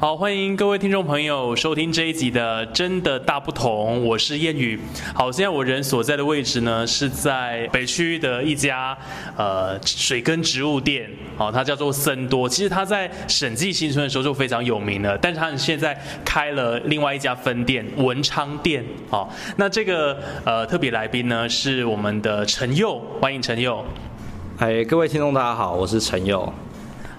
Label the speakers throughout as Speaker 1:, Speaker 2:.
Speaker 1: 好，欢迎各位听众朋友收听这一集的《真的大不同》，我是彦宇。好，现在我人所在的位置呢，是在北区的一家呃水耕植物店，好，它叫做森多。其实它在审计新村的时候就非常有名了，但是它现在开了另外一家分店文昌店。好，那这个呃特别来宾呢是我们的陈佑，欢迎陈佑。
Speaker 2: 嗨，各位听众大家好，我是陈佑。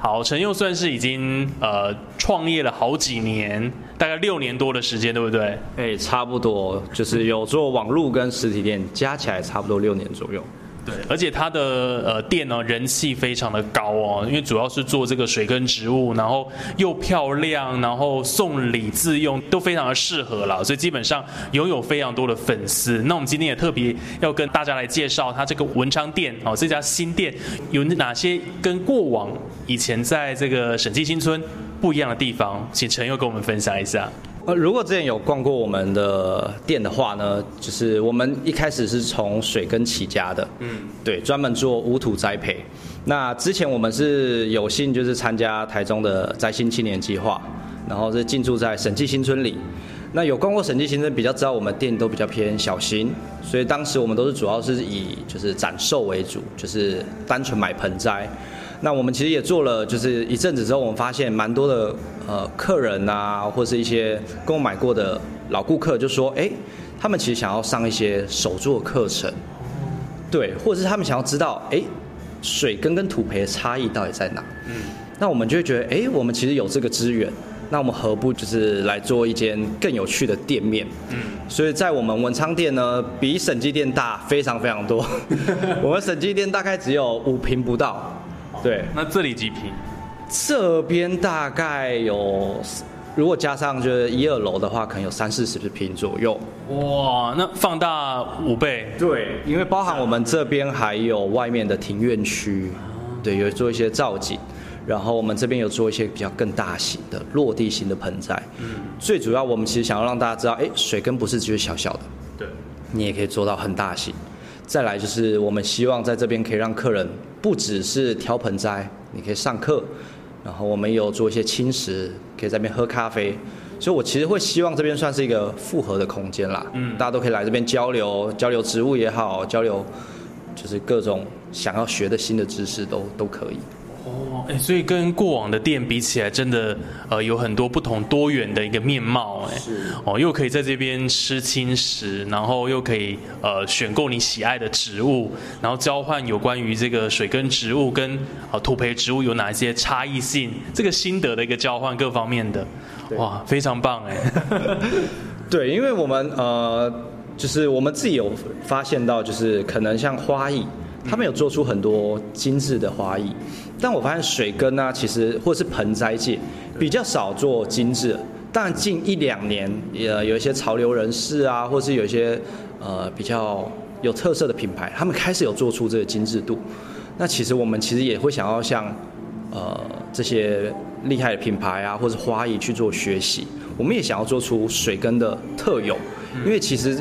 Speaker 1: 好，陈佑算是已经呃创业了好几年，大概六年多的时间，对不对？
Speaker 2: 哎、差不多，就是有做网络跟实体店，加起来差不多六年左右。
Speaker 1: 而且他的呃店呢人气非常的高哦，因为主要是做这个水跟植物，然后又漂亮，然后送礼自用都非常的适合啦，所以基本上拥有非常多的粉丝。那我们今天也特别要跟大家来介绍它这个文昌店哦，这家新店有哪些跟过往以前在这个审计新村不一样的地方，请陈佑跟我们分享一下。
Speaker 2: 呃，如果之前有逛过我们的店的话呢，就是我们一开始是从水根起家的，嗯，对，专门做无土栽培。那之前我们是有幸就是参加台中的摘星青年计划，然后是进驻在审计新村里。那有逛过审计新村，比较知道我们店都比较偏小型，所以当时我们都是主要是以就是展售为主，就是单纯买盆栽。那我们其实也做了，就是一阵子之后，我们发现蛮多的呃客人啊，或是一些跟我买过的老顾客，就说，哎，他们其实想要上一些手作课程，对，或者是他们想要知道，哎，水根跟土培的差异到底在哪？嗯，那我们就会觉得，哎，我们其实有这个资源，那我们何不就是来做一间更有趣的店面？嗯，所以在我们文昌店呢，比审计店大非常非常多，我们审计店大概只有五平不到。对，
Speaker 1: 那这里几平？
Speaker 2: 这边大概有，如果加上就是一二楼的话，可能有三四十平左右。
Speaker 1: 哇，那放大五倍？
Speaker 2: 对，因为包含我们这边还有外面的庭院区，对，有做一些造景，然后我们这边有做一些比较更大型的落地型的盆栽。嗯，最主要我们其实想要让大家知道，哎，水根不是只是小小的，
Speaker 1: 对，
Speaker 2: 你也可以做到很大型。再来就是我们希望在这边可以让客人。不只是挑盆栽，你可以上课，然后我们有做一些轻食，可以在那边喝咖啡，所以我其实会希望这边算是一个复合的空间啦，嗯，大家都可以来这边交流，交流植物也好，交流就是各种想要学的新的知识都都可以。
Speaker 1: 哦，哎，所以跟过往的店比起来，真的呃有很多不同多元的一个面貌，哎，是哦，又可以在这边吃轻食，然后又可以呃选购你喜爱的植物，然后交换有关于这个水跟植物跟呃土培植物有哪一些差异性，这个心得的一个交换各方面的，哇，非常棒哎。
Speaker 2: 对，因为我们呃就是我们自己有发现到，就是可能像花艺，他们有做出很多精致的花艺。但我发现水耕啊，其实或是盆栽界比较少做精致。但近一两年，呃，有一些潮流人士啊，或是有一些呃比较有特色的品牌，他们开始有做出这个精致度。那其实我们其实也会想要像呃这些厉害的品牌啊，或是花艺去做学习。我们也想要做出水根的特有，因为其实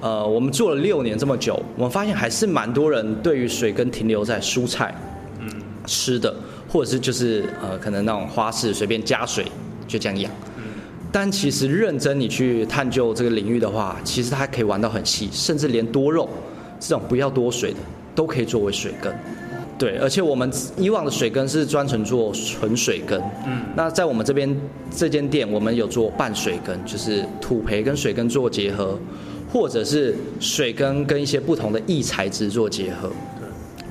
Speaker 2: 呃我们做了六年这么久，我们发现还是蛮多人对于水根停留在蔬菜。吃的，或者是就是呃，可能那种花式随便加水就这样养。但其实认真你去探究这个领域的话，其实它可以玩到很细，甚至连多肉这种不要多水的都可以作为水根。对，而且我们以往的水根是专程做纯水根。嗯。那在我们这边这间店，我们有做半水根，就是土培跟水根做结合，或者是水根跟一些不同的异材质做结合。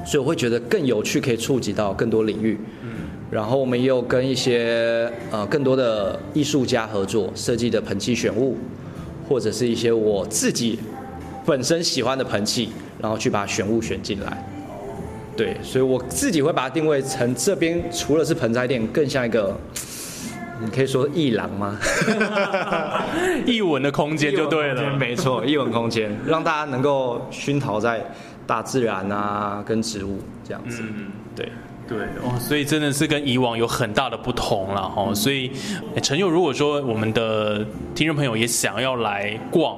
Speaker 2: 所以我会觉得更有趣，可以触及到更多领域。嗯，然后我们也有跟一些呃更多的艺术家合作设计的盆器选物，或者是一些我自己本身喜欢的盆器，然后去把选物选进来。对，所以我自己会把它定位成这边除了是盆栽店，更像一个你可以说艺廊吗？
Speaker 1: 艺文的空间就对了，
Speaker 2: 没错，艺文空间让大家能够熏陶在。大自然啊，跟植物这样子，嗯、对
Speaker 1: 对哦，所以真的是跟以往有很大的不同了哈。所以陈佑，如果说我们的听众朋友也想要来逛，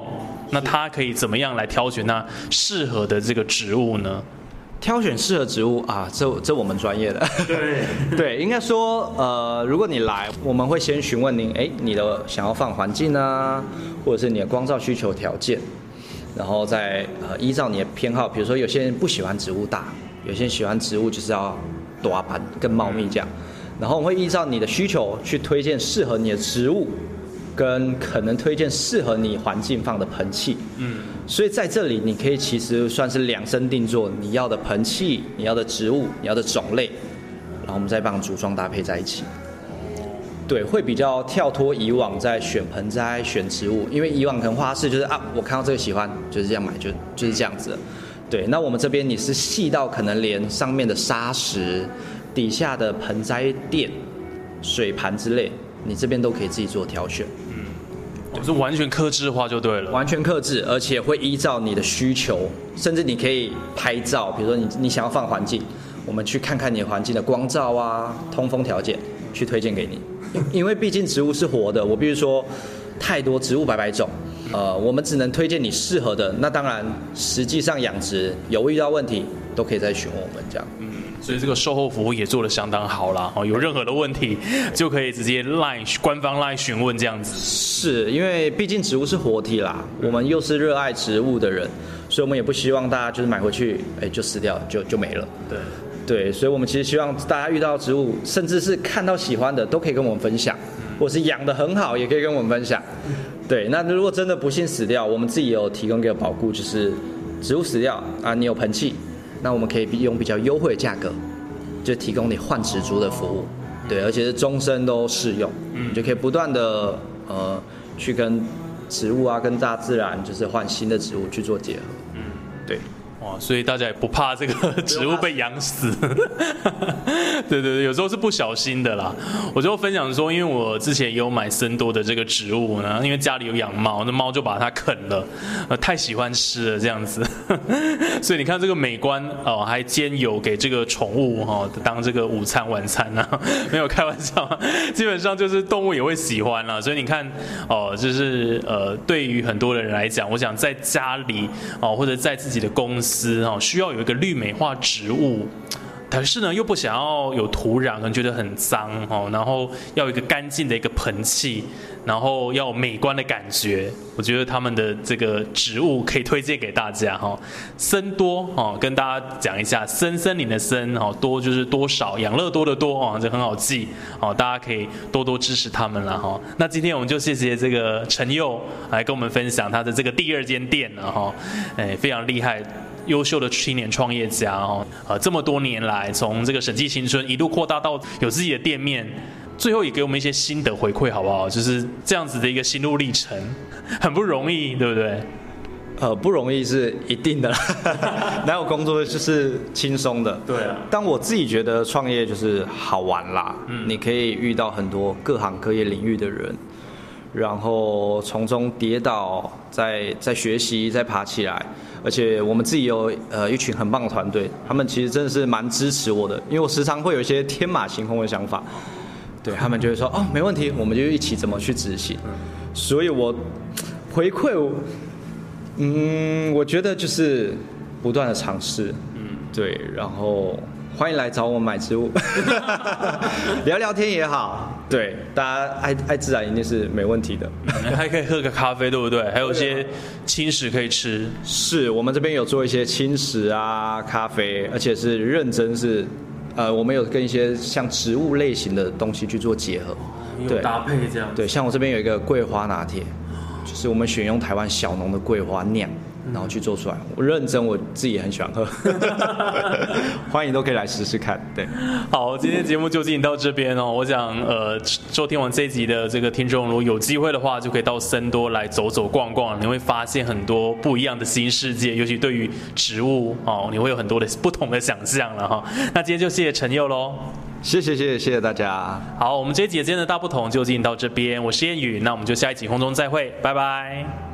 Speaker 1: 那他可以怎么样来挑选那适合的这个植物呢？
Speaker 2: 挑选适合植物啊，这这我们专业的。
Speaker 1: 对
Speaker 2: 对，应该说，呃，如果你来，我们会先询问您，哎，你的想要放环境啊，或者是你的光照需求条件，然后再呃依照你的偏好，比如说有些人不喜欢植物大，有些人喜欢植物就是要大盘更茂密这样，然后我会依照你的需求去推荐适合你的植物。跟可能推荐适合你环境放的盆器，嗯，所以在这里你可以其实算是量身定做你要的盆器、你要的植物、你要的种类，然后我们再帮组装搭配在一起。对，会比较跳脱以往在选盆栽、选植物，因为以往可能花市就是啊，我看到这个喜欢，就是这样买，就就是这样子。对，那我们这边你是细到可能连上面的沙石、底下的盆栽垫、水盘之类。你这边都可以自己做挑选，
Speaker 1: 嗯，我是完全克制化就对了，
Speaker 2: 完全克制，而且会依照你的需求，甚至你可以拍照，比如说你你想要放环境，我们去看看你的环境的光照啊、通风条件，去推荐给你。因为毕竟植物是活的，我必须说，太多植物百百种，呃，我们只能推荐你适合的。那当然，实际上养殖有遇到问题，都可以再询问我们这样。
Speaker 1: 所以这个售后服务也做得相当好啦，哦，有任何的问题就可以直接 line 官方 line 询问这样子。
Speaker 2: 是因为毕竟植物是活体啦，我们又是热爱植物的人，所以我们也不希望大家就是买回去，哎，就死掉就就没了。
Speaker 1: 对，
Speaker 2: 对，所以我们其实希望大家遇到植物，甚至是看到喜欢的，都可以跟我们分享，或是养得很好，也可以跟我们分享。对，那如果真的不幸死掉，我们自己有提供给保固，就是植物死掉啊，你有盆器。那我们可以用比较优惠的价格，就提供你换植株的服务，对，而且是终身都适用，你就可以不断的呃去跟植物啊，跟大自然，就是换新的植物去做结合，嗯，对。
Speaker 1: 哇，所以大家也不怕这个 植物被养死，对对对，有时候是不小心的啦。我就分享说，因为我之前也有买森多的这个植物呢，因为家里有养猫，那猫就把它啃了，呃，太喜欢吃了这样子，所以你看这个美观哦，还兼有给这个宠物哈当这个午餐晚餐呢，没有开玩笑，基本上就是动物也会喜欢啦。所以你看哦，就是呃，对于很多人来讲，我想在家里哦，或者在自己的公司。需要有一个绿美化植物，但是呢又不想要有土壤，可能觉得很脏哦，然后要一个干净的一个盆器，然后要美观的感觉。我觉得他们的这个植物可以推荐给大家哈。森多哦，跟大家讲一下，森森林的森哦，多就是多少，养乐多的多哦，这很好记哦，大家可以多多支持他们了哈。那今天我们就谢谢这个陈佑来跟我们分享他的这个第二间店了哈，哎，非常厉害。优秀的青年创业家哦，呃，这么多年来，从这个审计新村一路扩大到有自己的店面，最后也给我们一些心得回馈，好不好？就是这样子的一个心路历程，很不容易，对不对？
Speaker 2: 呃，不容易是一定的，哪有工作就是轻松的？
Speaker 1: 对啊。
Speaker 2: 但我自己觉得创业就是好玩啦，嗯，你可以遇到很多各行各业领域的人，然后从中跌倒，再再学习，再爬起来。而且我们自己有呃一群很棒的团队，他们其实真的是蛮支持我的，因为我时常会有一些天马行空的想法，对他们就会说哦没问题，我们就一起怎么去执行。所以我回馈，嗯，我觉得就是不断的尝试，嗯，对，然后。欢迎来找我买植物，聊聊天也好。对，大家爱爱自然一定是没问题的，
Speaker 1: 还可以喝个咖啡，对不对？还有一些轻食可以吃。
Speaker 2: 是我们这边有做一些轻食啊，咖啡，而且是认真是，呃，我们有跟一些像植物类型的东西去做结合，
Speaker 1: 对，搭配这样。
Speaker 2: 对，像我这边有一个桂花拿铁，就是我们选用台湾小农的桂花酿。然后去做出来，我认真，我自己也很喜欢喝，欢迎都可以来试试看。对，
Speaker 1: 好，今天节目就进行到这边哦。我想，呃，收听完这一集的这个听众，如果有机会的话，就可以到森多来走走逛逛，你会发现很多不一样的新世界。尤其对于植物哦，你会有很多的不同的想象了哈。那今天就谢谢陈佑喽，
Speaker 2: 谢谢谢谢谢谢大家。
Speaker 1: 好，我们这一集今天的大不同就进行到这边，我是燕宇，那我们就下一集空中再会，拜拜。